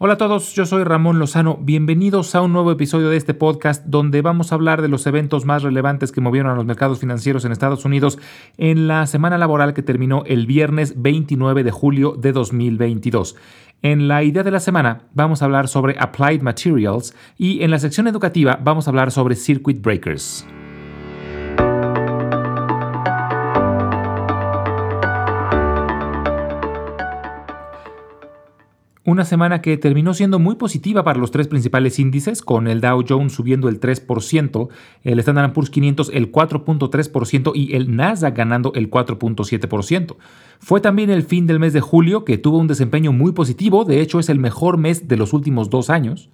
Hola a todos, yo soy Ramón Lozano. Bienvenidos a un nuevo episodio de este podcast donde vamos a hablar de los eventos más relevantes que movieron a los mercados financieros en Estados Unidos en la semana laboral que terminó el viernes 29 de julio de 2022. En la idea de la semana vamos a hablar sobre Applied Materials y en la sección educativa vamos a hablar sobre Circuit Breakers. Una semana que terminó siendo muy positiva para los tres principales índices, con el Dow Jones subiendo el 3%, el Standard Poor's 500 el 4.3% y el Nasdaq ganando el 4.7%. Fue también el fin del mes de julio que tuvo un desempeño muy positivo, de hecho es el mejor mes de los últimos dos años.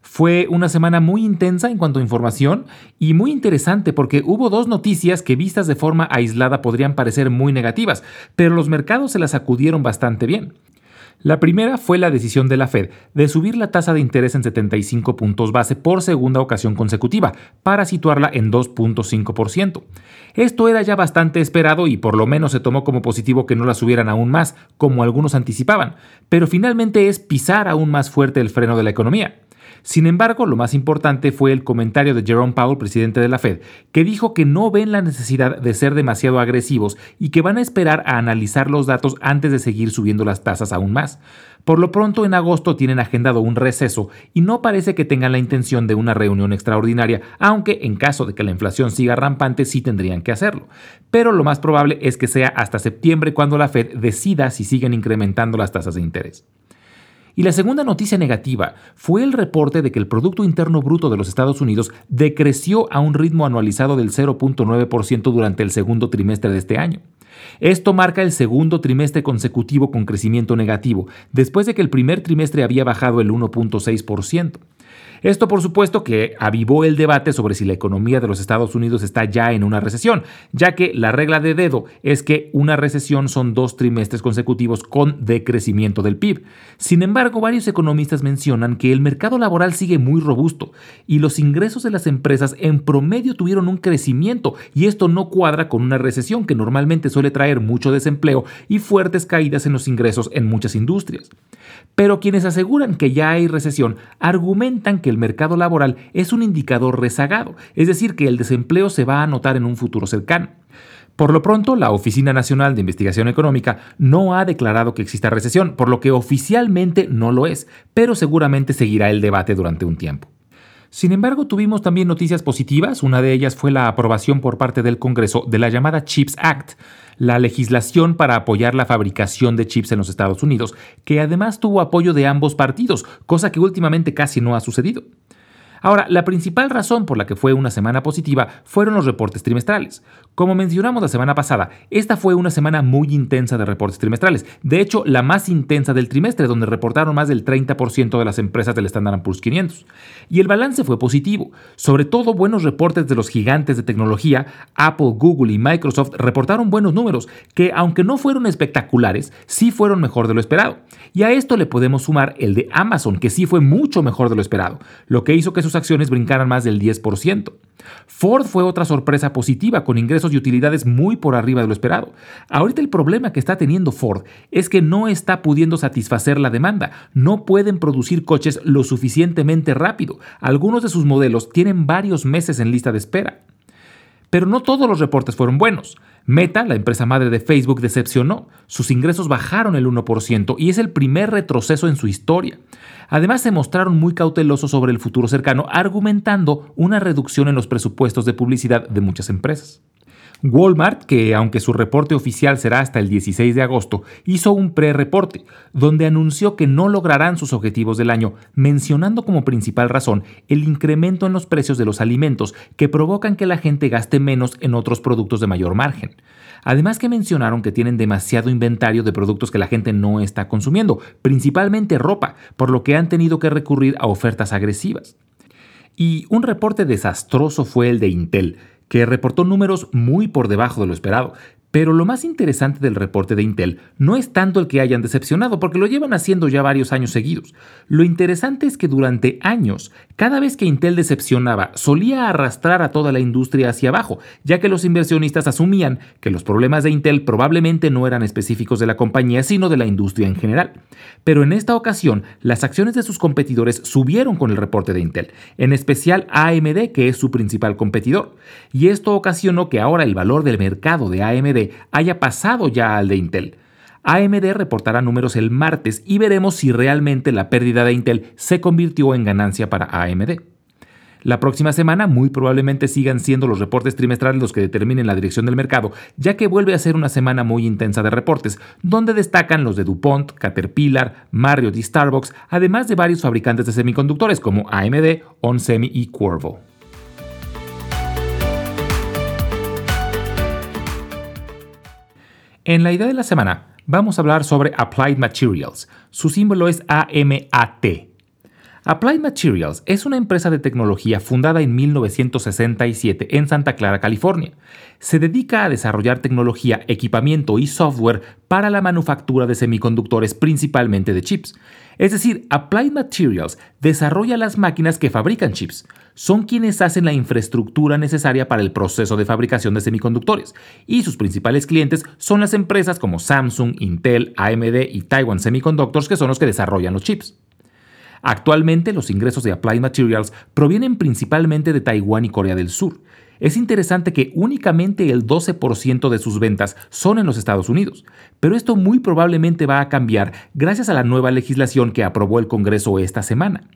Fue una semana muy intensa en cuanto a información y muy interesante porque hubo dos noticias que vistas de forma aislada podrían parecer muy negativas, pero los mercados se las acudieron bastante bien. La primera fue la decisión de la Fed de subir la tasa de interés en 75 puntos base por segunda ocasión consecutiva, para situarla en 2.5%. Esto era ya bastante esperado y por lo menos se tomó como positivo que no la subieran aún más, como algunos anticipaban, pero finalmente es pisar aún más fuerte el freno de la economía. Sin embargo, lo más importante fue el comentario de Jerome Powell, presidente de la Fed, que dijo que no ven la necesidad de ser demasiado agresivos y que van a esperar a analizar los datos antes de seguir subiendo las tasas aún más. Por lo pronto, en agosto tienen agendado un receso y no parece que tengan la intención de una reunión extraordinaria, aunque en caso de que la inflación siga rampante sí tendrían que hacerlo. Pero lo más probable es que sea hasta septiembre cuando la Fed decida si siguen incrementando las tasas de interés. Y la segunda noticia negativa fue el reporte de que el Producto Interno Bruto de los Estados Unidos decreció a un ritmo anualizado del 0.9% durante el segundo trimestre de este año. Esto marca el segundo trimestre consecutivo con crecimiento negativo, después de que el primer trimestre había bajado el 1.6%. Esto por supuesto que avivó el debate sobre si la economía de los Estados Unidos está ya en una recesión, ya que la regla de dedo es que una recesión son dos trimestres consecutivos con decrecimiento del PIB. Sin embargo, varios economistas mencionan que el mercado laboral sigue muy robusto y los ingresos de las empresas en promedio tuvieron un crecimiento y esto no cuadra con una recesión que normalmente suele traer mucho desempleo y fuertes caídas en los ingresos en muchas industrias. Pero quienes aseguran que ya hay recesión argumentan que el mercado laboral es un indicador rezagado, es decir, que el desempleo se va a notar en un futuro cercano. Por lo pronto, la Oficina Nacional de Investigación Económica no ha declarado que exista recesión, por lo que oficialmente no lo es, pero seguramente seguirá el debate durante un tiempo. Sin embargo, tuvimos también noticias positivas. Una de ellas fue la aprobación por parte del Congreso de la llamada CHIPS Act, la legislación para apoyar la fabricación de chips en los Estados Unidos, que además tuvo apoyo de ambos partidos, cosa que últimamente casi no ha sucedido. Ahora, la principal razón por la que fue una semana positiva fueron los reportes trimestrales. Como mencionamos la semana pasada, esta fue una semana muy intensa de reportes trimestrales. De hecho, la más intensa del trimestre, donde reportaron más del 30% de las empresas del Standard Poor's 500. Y el balance fue positivo. Sobre todo, buenos reportes de los gigantes de tecnología, Apple, Google y Microsoft reportaron buenos números, que aunque no fueron espectaculares, sí fueron mejor de lo esperado. Y a esto le podemos sumar el de Amazon, que sí fue mucho mejor de lo esperado, lo que hizo que sus acciones brincaran más del 10%. Ford fue otra sorpresa positiva, con ingresos y utilidades muy por arriba de lo esperado. Ahorita el problema que está teniendo Ford es que no está pudiendo satisfacer la demanda. No pueden producir coches lo suficientemente rápido. Algunos de sus modelos tienen varios meses en lista de espera. Pero no todos los reportes fueron buenos. Meta, la empresa madre de Facebook, decepcionó. Sus ingresos bajaron el 1% y es el primer retroceso en su historia. Además, se mostraron muy cautelosos sobre el futuro cercano, argumentando una reducción en los presupuestos de publicidad de muchas empresas. Walmart, que aunque su reporte oficial será hasta el 16 de agosto, hizo un pre-reporte, donde anunció que no lograrán sus objetivos del año, mencionando como principal razón el incremento en los precios de los alimentos que provocan que la gente gaste menos en otros productos de mayor margen. Además que mencionaron que tienen demasiado inventario de productos que la gente no está consumiendo, principalmente ropa, por lo que han tenido que recurrir a ofertas agresivas. Y un reporte desastroso fue el de Intel, que reportó números muy por debajo de lo esperado. Pero lo más interesante del reporte de Intel no es tanto el que hayan decepcionado, porque lo llevan haciendo ya varios años seguidos. Lo interesante es que durante años, cada vez que Intel decepcionaba, solía arrastrar a toda la industria hacia abajo, ya que los inversionistas asumían que los problemas de Intel probablemente no eran específicos de la compañía, sino de la industria en general. Pero en esta ocasión, las acciones de sus competidores subieron con el reporte de Intel, en especial AMD, que es su principal competidor. Y esto ocasionó que ahora el valor del mercado de AMD haya pasado ya al de Intel. AMD reportará números el martes y veremos si realmente la pérdida de Intel se convirtió en ganancia para AMD. La próxima semana muy probablemente sigan siendo los reportes trimestrales los que determinen la dirección del mercado, ya que vuelve a ser una semana muy intensa de reportes, donde destacan los de DuPont, Caterpillar, Marriott y Starbucks, además de varios fabricantes de semiconductores como AMD, OnSemi y Qorvo. En la idea de la semana vamos a hablar sobre Applied Materials. Su símbolo es AMAT. Applied Materials es una empresa de tecnología fundada en 1967 en Santa Clara, California. Se dedica a desarrollar tecnología, equipamiento y software para la manufactura de semiconductores, principalmente de chips. Es decir, Applied Materials desarrolla las máquinas que fabrican chips. Son quienes hacen la infraestructura necesaria para el proceso de fabricación de semiconductores. Y sus principales clientes son las empresas como Samsung, Intel, AMD y Taiwan Semiconductors, que son los que desarrollan los chips. Actualmente los ingresos de Applied Materials provienen principalmente de Taiwán y Corea del Sur. Es interesante que únicamente el 12% de sus ventas son en los Estados Unidos, pero esto muy probablemente va a cambiar gracias a la nueva legislación que aprobó el Congreso esta semana.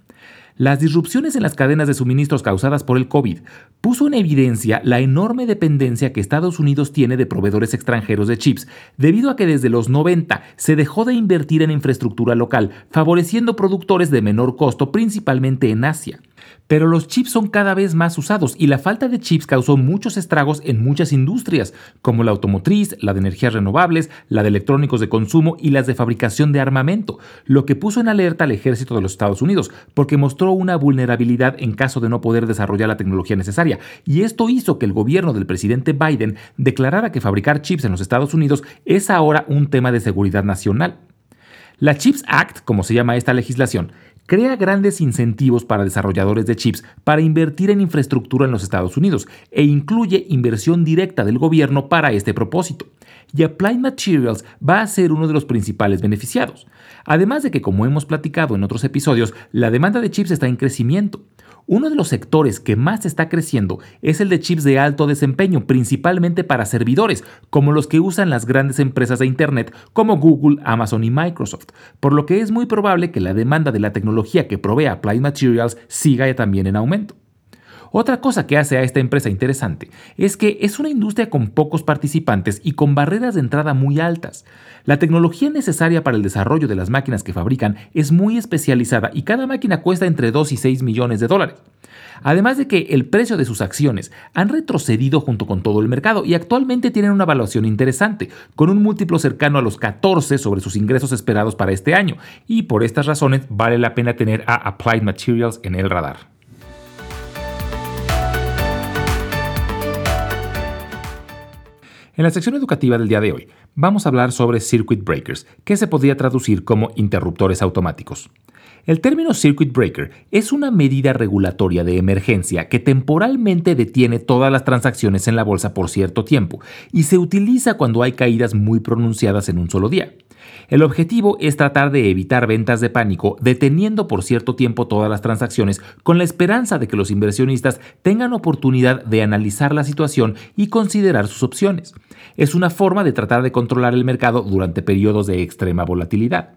Las disrupciones en las cadenas de suministros causadas por el COVID puso en evidencia la enorme dependencia que Estados Unidos tiene de proveedores extranjeros de chips, debido a que desde los 90 se dejó de invertir en infraestructura local, favoreciendo productores de menor costo, principalmente en Asia. Pero los chips son cada vez más usados y la falta de chips causó muchos estragos en muchas industrias, como la automotriz, la de energías renovables, la de electrónicos de consumo y las de fabricación de armamento, lo que puso en alerta al ejército de los Estados Unidos, porque mostró una vulnerabilidad en caso de no poder desarrollar la tecnología necesaria, y esto hizo que el gobierno del presidente Biden declarara que fabricar chips en los Estados Unidos es ahora un tema de seguridad nacional. La Chips Act, como se llama esta legislación, crea grandes incentivos para desarrolladores de chips para invertir en infraestructura en los Estados Unidos e incluye inversión directa del gobierno para este propósito. Y Applied Materials va a ser uno de los principales beneficiados. Además de que, como hemos platicado en otros episodios, la demanda de chips está en crecimiento. Uno de los sectores que más está creciendo es el de chips de alto desempeño, principalmente para servidores, como los que usan las grandes empresas de Internet como Google, Amazon y Microsoft, por lo que es muy probable que la demanda de la tecnología que provee Applied Materials siga también en aumento. Otra cosa que hace a esta empresa interesante es que es una industria con pocos participantes y con barreras de entrada muy altas. La tecnología necesaria para el desarrollo de las máquinas que fabrican es muy especializada y cada máquina cuesta entre 2 y 6 millones de dólares. Además de que el precio de sus acciones han retrocedido junto con todo el mercado y actualmente tienen una evaluación interesante, con un múltiplo cercano a los 14 sobre sus ingresos esperados para este año, y por estas razones vale la pena tener a Applied Materials en el radar. En la sección educativa del día de hoy vamos a hablar sobre circuit breakers, que se podría traducir como interruptores automáticos. El término circuit breaker es una medida regulatoria de emergencia que temporalmente detiene todas las transacciones en la bolsa por cierto tiempo y se utiliza cuando hay caídas muy pronunciadas en un solo día. El objetivo es tratar de evitar ventas de pánico, deteniendo por cierto tiempo todas las transacciones, con la esperanza de que los inversionistas tengan oportunidad de analizar la situación y considerar sus opciones. Es una forma de tratar de controlar el mercado durante periodos de extrema volatilidad.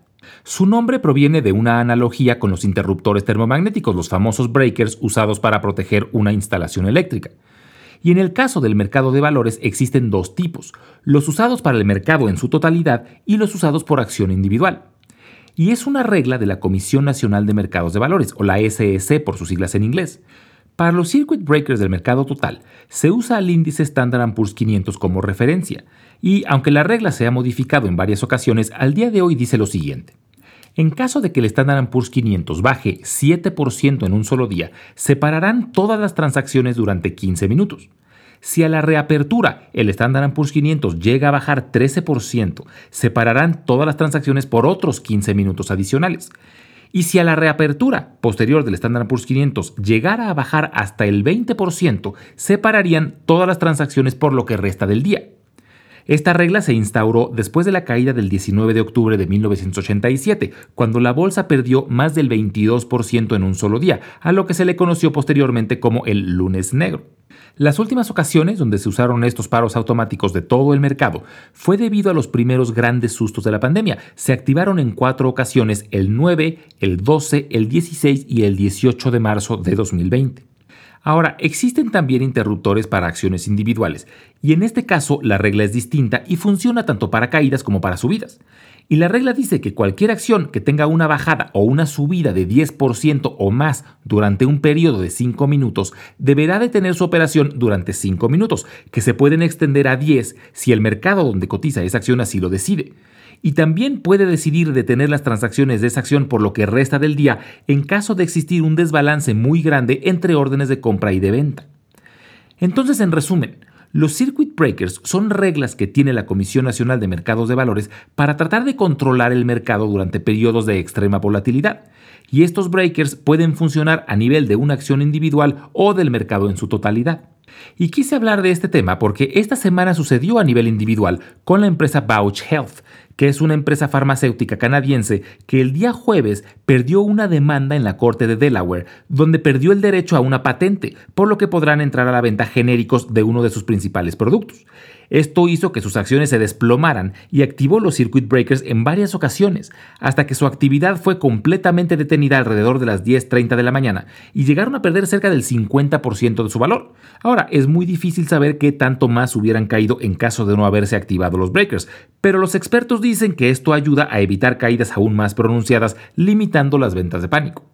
Su nombre proviene de una analogía con los interruptores termomagnéticos, los famosos breakers usados para proteger una instalación eléctrica. Y en el caso del mercado de valores existen dos tipos, los usados para el mercado en su totalidad y los usados por acción individual. Y es una regla de la Comisión Nacional de Mercados de Valores, o la SEC por sus siglas en inglés. Para los circuit breakers del mercado total, se usa el índice Standard Poor's 500 como referencia, y aunque la regla se ha modificado en varias ocasiones, al día de hoy dice lo siguiente. En caso de que el Standard Poor's 500 baje 7% en un solo día, se pararán todas las transacciones durante 15 minutos. Si a la reapertura el Standard Poor's 500 llega a bajar 13%, separarán todas las transacciones por otros 15 minutos adicionales. Y si a la reapertura posterior del Standard Poor's 500 llegara a bajar hasta el 20%, separarían todas las transacciones por lo que resta del día. Esta regla se instauró después de la caída del 19 de octubre de 1987, cuando la bolsa perdió más del 22% en un solo día, a lo que se le conoció posteriormente como el lunes negro. Las últimas ocasiones donde se usaron estos paros automáticos de todo el mercado fue debido a los primeros grandes sustos de la pandemia. Se activaron en cuatro ocasiones el 9, el 12, el 16 y el 18 de marzo de 2020. Ahora, existen también interruptores para acciones individuales, y en este caso la regla es distinta y funciona tanto para caídas como para subidas. Y la regla dice que cualquier acción que tenga una bajada o una subida de 10% o más durante un periodo de 5 minutos deberá detener su operación durante 5 minutos, que se pueden extender a 10 si el mercado donde cotiza esa acción así lo decide y también puede decidir detener las transacciones de esa acción por lo que resta del día en caso de existir un desbalance muy grande entre órdenes de compra y de venta. Entonces, en resumen, los circuit breakers son reglas que tiene la Comisión Nacional de Mercados de Valores para tratar de controlar el mercado durante periodos de extrema volatilidad. Y estos breakers pueden funcionar a nivel de una acción individual o del mercado en su totalidad. Y quise hablar de este tema porque esta semana sucedió a nivel individual con la empresa Bauch Health, que es una empresa farmacéutica canadiense que el día jueves perdió una demanda en la Corte de Delaware, donde perdió el derecho a una patente, por lo que podrán entrar a la venta genéricos de uno de sus principales productos. Esto hizo que sus acciones se desplomaran y activó los circuit breakers en varias ocasiones, hasta que su actividad fue completamente detenida alrededor de las 10.30 de la mañana y llegaron a perder cerca del 50% de su valor. Ahora, es muy difícil saber qué tanto más hubieran caído en caso de no haberse activado los breakers, pero los expertos dicen que esto ayuda a evitar caídas aún más pronunciadas, limitando las ventas de pánico.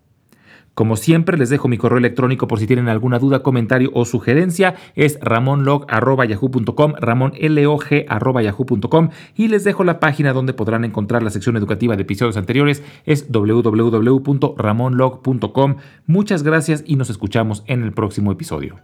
Como siempre, les dejo mi correo electrónico por si tienen alguna duda, comentario o sugerencia. Es ramonlog.yahoo.com, ramonlog.yahoo.com y les dejo la página donde podrán encontrar la sección educativa de episodios anteriores. Es www.ramonlog.com. Muchas gracias y nos escuchamos en el próximo episodio.